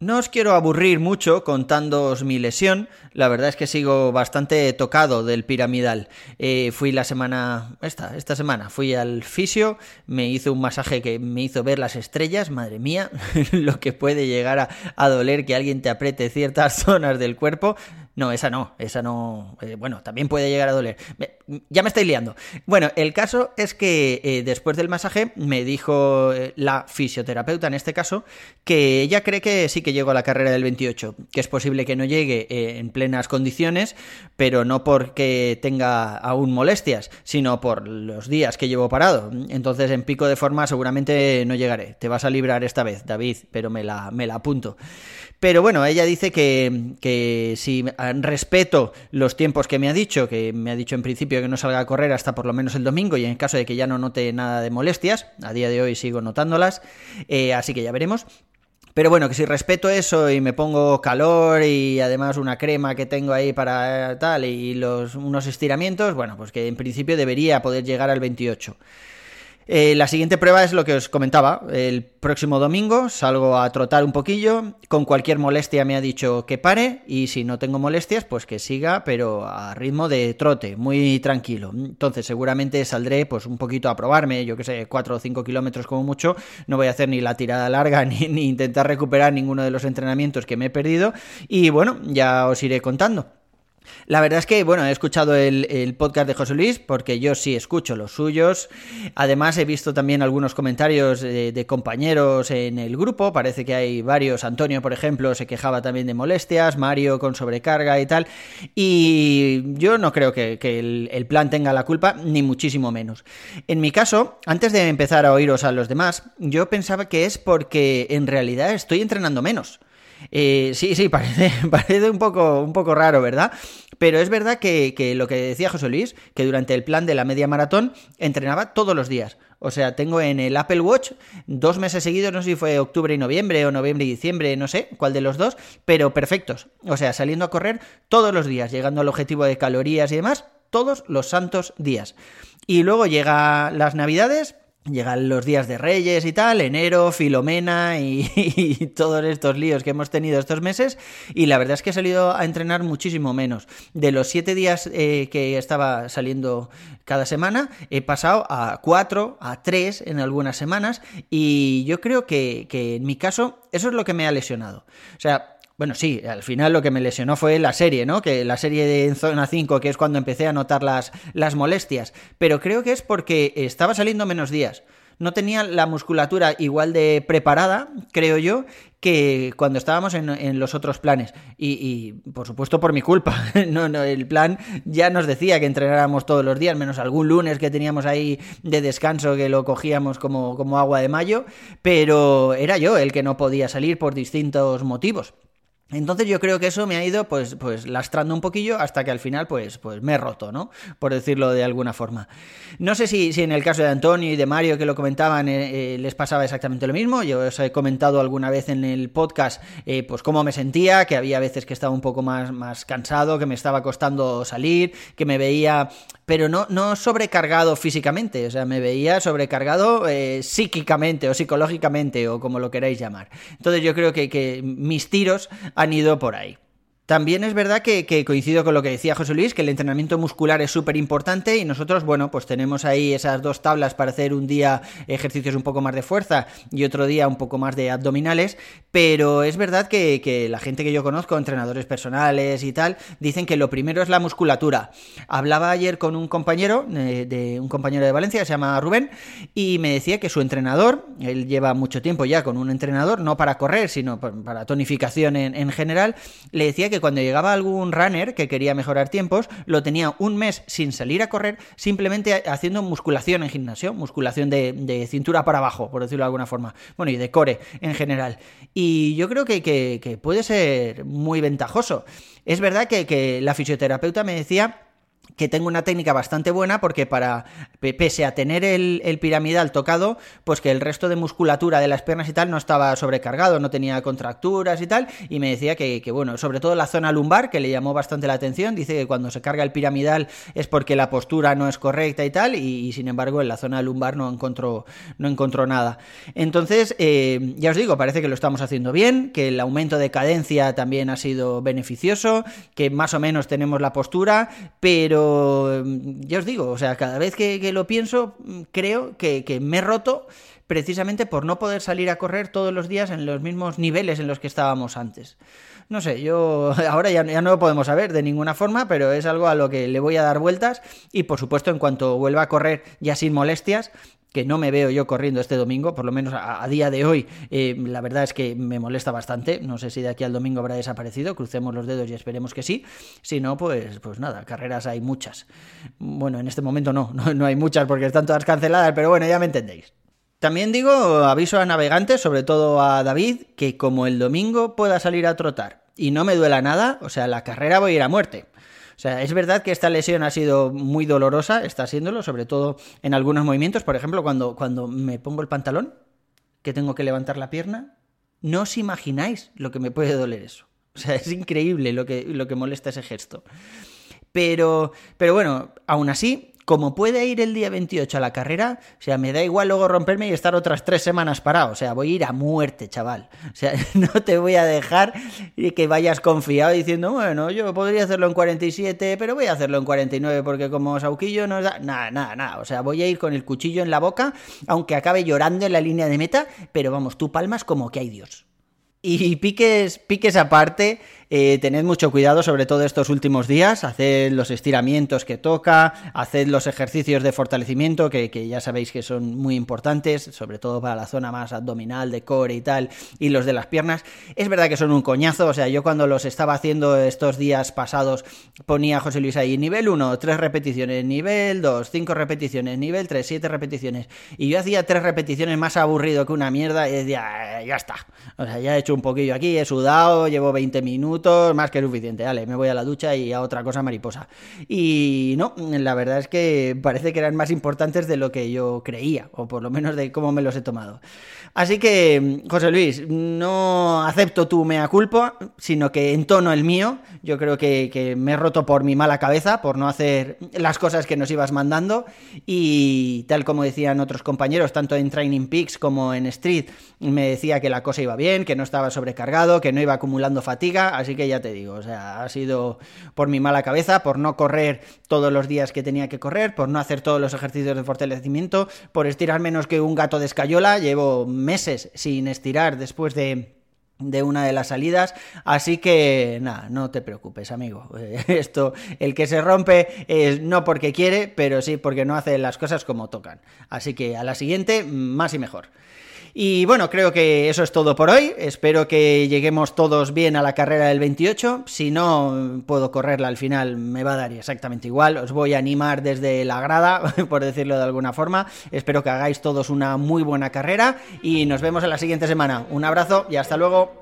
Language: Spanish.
No os quiero aburrir mucho contándoos mi lesión, la verdad es que sigo bastante tocado del piramidal. Eh, fui la semana, esta, esta semana, fui al fisio, me hizo un masaje que me hizo ver las estrellas, madre mía, lo que puede llegar a, a doler que alguien te apriete ciertas zonas del cuerpo. No, esa no, esa no. Eh, bueno, también puede llegar a doler. ya me estoy liando. Bueno, el caso es que eh, después del masaje me dijo eh, la fisioterapeuta, en este caso, que ella cree que sí que llego a la carrera del 28, que es posible que no llegue en plenas condiciones, pero no porque tenga aún molestias, sino por los días que llevo parado. Entonces, en pico de forma seguramente no llegaré. Te vas a librar esta vez, David, pero me la, me la apunto. Pero bueno, ella dice que, que si respeto los tiempos que me ha dicho, que me ha dicho en principio que no salga a correr hasta por lo menos el domingo y en caso de que ya no note nada de molestias, a día de hoy sigo notándolas, eh, así que ya veremos. Pero bueno, que si respeto eso y me pongo calor y además una crema que tengo ahí para tal y los, unos estiramientos, bueno, pues que en principio debería poder llegar al 28. Eh, la siguiente prueba es lo que os comentaba. El próximo domingo salgo a trotar un poquillo. Con cualquier molestia me ha dicho que pare. Y si no tengo molestias, pues que siga, pero a ritmo de trote, muy tranquilo. Entonces, seguramente saldré pues un poquito a probarme, yo que sé, 4 o 5 kilómetros como mucho. No voy a hacer ni la tirada larga ni, ni intentar recuperar ninguno de los entrenamientos que me he perdido. Y bueno, ya os iré contando. La verdad es que, bueno, he escuchado el, podcast de José Luis, porque yo sí escucho los suyos. Además, he visto también algunos comentarios de, compañeros en el grupo. Parece que hay varios. Antonio, por ejemplo, se quejaba también de molestias. Mario con sobrecarga y tal. Y yo no creo que, el, el, plan tenga la culpa, ni muchísimo menos. En mi caso, antes de empezar a oíros a los demás, yo pensaba que es porque en realidad estoy entrenando menos. Eh, sí, sí, parece, parece un, poco, un poco raro, ¿verdad? Pero es verdad que, que, lo que decía José Luis, que durante el plan de la media maratón entrenaba todos los días. O sea, tengo en el Apple Watch dos meses seguidos, no sé si fue octubre y noviembre o noviembre y diciembre, no sé cuál de los dos, pero perfectos. O sea, saliendo a correr todos los días, llegando al objetivo de calorías y demás, todos los santos días. Y luego llega las navidades, Llegan los días de Reyes y tal, enero, Filomena y, todos estos líos que hemos tenido estos meses. Y la verdad es que he salido a entrenar muchísimo menos. De los siete días eh, que estaba saliendo cada semana, he pasado a cuatro, a tres en algunas semanas. Y yo creo que, que en mi caso, eso es lo que me ha lesionado. O sea, bueno, sí, al final lo que me lesionó fue la serie, ¿no? Que la serie de Zona 5, que es cuando empecé a notar las, las molestias. Pero creo que es porque estaba saliendo menos días. No tenía la musculatura igual de preparada, creo yo, que cuando estábamos en, los otros planes. Y, por supuesto por mi culpa. No, no, el plan ya nos decía que entrenáramos todos los días, menos algún lunes que teníamos ahí de descanso que lo cogíamos como, como agua de mayo. Pero era yo el que no podía salir por distintos motivos. Entonces yo creo que eso me ha ido pues, pues lastrando un poquillo hasta que al final pues, pues me he roto, ¿no? Por decirlo de alguna forma. No sé si, si en el caso de Antonio y de Mario que lo comentaban eh, eh, les pasaba exactamente lo mismo. Yo os he comentado alguna vez en el podcast eh, pues cómo me sentía, que había veces que estaba un poco más, más cansado, que me estaba costando salir, que me veía pero no, no sobrecargado físicamente, o sea, me veía sobrecargado psíquicamente o psicológicamente o como lo queráis llamar. Entonces yo creo que, que mis tiros han ido por ahí. También es verdad que, coincido con lo que decía José Luis, que el entrenamiento muscular es súper importante y nosotros, bueno, pues tenemos ahí esas dos tablas para hacer un día ejercicios un poco más de fuerza y otro día un poco más de abdominales, pero es verdad que, la gente que yo conozco, entrenadores personales y tal, dicen que lo primero es la musculatura. Hablaba ayer con un compañero, eh, de un compañero de Valencia, se llama Rubén, y me decía que su entrenador, él lleva mucho tiempo ya con un entrenador, no para correr, sino para tonificación en general, le decía que cuando llegaba algún runner que quería mejorar tiempos, lo tenía un mes sin salir a correr, simplemente haciendo musculación en gimnasio, musculación de, cintura para abajo, por decirlo de alguna forma. Bueno, y de core en general. Y yo creo que, puede ser muy ventajoso. Es verdad que, que la fisioterapeuta me decía que tengo una técnica bastante buena porque para, pese a tener el, piramidal tocado, pues que el resto de musculatura de las piernas y tal no estaba sobrecargado, no tenía contracturas y tal, y me decía que, bueno, sobre todo la zona lumbar, que le llamó bastante la atención, dice que cuando se carga el piramidal es porque la postura no es correcta y tal, y, sin embargo en la zona lumbar no encontró, no encontró nada. Entonces, eh, ya os digo, parece que lo estamos haciendo bien, que el aumento de cadencia también ha sido beneficioso, que más o menos tenemos la postura, pero ya os digo, o sea, cada vez que, lo pienso, creo que, me he roto precisamente por no poder salir a correr todos los días en los mismos niveles en los que estábamos antes. No sé, yo ahora ya, ya, no lo podemos saber de ninguna forma, pero es algo a lo que le voy a dar vueltas y por supuesto en cuanto vuelva a correr ya sin molestias, que no me veo yo corriendo este domingo, por lo menos a, día de hoy, eh, la verdad es que me molesta bastante. No sé si de aquí al domingo habrá desaparecido, crucemos los dedos y esperemos que sí. Si no, pues, pues nada, carreras hay muchas. Bueno, en este momento no, no, no hay muchas porque están todas canceladas, pero bueno, ya me entendéis. También digo, aviso a navegantes, sobre todo a David, que como el domingo pueda salir a trotar y no me duela nada, o sea, la carrera voy a ir a muerte. O sea, es verdad que esta lesión ha sido muy dolorosa, está siéndolo, sobre todo en algunos movimientos. Por ejemplo, cuando, cuando me pongo el pantalón, que tengo que levantar la pierna, no os imagináis lo que me puede doler eso. O sea, es increíble lo que, lo que molesta ese gesto. Pero, pero bueno, aún así, como puede ir el día 28 a la carrera, o sea, me da igual luego romperme y estar otras tres semanas parado. O sea, voy a ir a muerte, chaval. O sea, no te voy a dejar que vayas confiado diciendo, bueno, yo podría hacerlo en 47, pero voy a hacerlo en 49 porque como Sauquillo nos da... Nada, nada, nada. O sea, voy a ir con el cuchillo en la boca, aunque acabe llorando en la línea de meta, pero vamos, tú palmas como que hay Dios. Y piques, piques aparte, eh, tened mucho cuidado, sobre todo estos últimos días. Haced los estiramientos que toca, haced los ejercicios de fortalecimiento, que, ya sabéis que son muy importantes, sobre todo para la zona más abdominal, de core y tal, y los de las piernas. Es verdad que son un coñazo, o sea, yo cuando los estaba haciendo estos días pasados ponía a José Luis ahí nivel 1, 3 repeticiones, nivel 2, 5 repeticiones, nivel 3, 7 repeticiones. Y yo hacía 3 repeticiones más aburrido que una mierda y decía, ya está. O sea, ya he hecho un poquillo aquí, he sudado, llevo 20 minutos más que suficiente. Vale, me voy a la ducha y a otra cosa mariposa. Y no, la verdad es que parece que eran más importantes de lo que yo creía, o por lo menos de cómo me los he tomado. Así que, José Luis, no acepto tu mea culpa, sino que entono el mío. Yo creo que, que me he roto por mi mala cabeza, por no hacer las cosas que nos ibas mandando. Y tal como decían otros compañeros, tanto en Training Peaks como en Street, me decía que la cosa iba bien, que no estaba sobrecargado, que no iba acumulando fatiga. Así que ya te digo, o sea, ha sido por mi mala cabeza, por no correr todos los días que tenía que correr, por no hacer todos los ejercicios de fortalecimiento, por estirar menos que un gato de escayola. Llevo meses sin estirar después de de una de las salidas, así que nada, no te preocupes, amigo. Esto, el que se rompe es no porque quiere, pero sí porque no hace las cosas como tocan. Así que a la siguiente, más y mejor. Y bueno, creo que eso es todo por hoy. Espero que lleguemos todos bien a la carrera del 28. Si no puedo correrla al final, me va a dar exactamente igual. Os voy a animar desde la grada, por decirlo de alguna forma. Espero que hagáis todos una muy buena carrera y nos vemos en la siguiente semana. Un abrazo y hasta luego.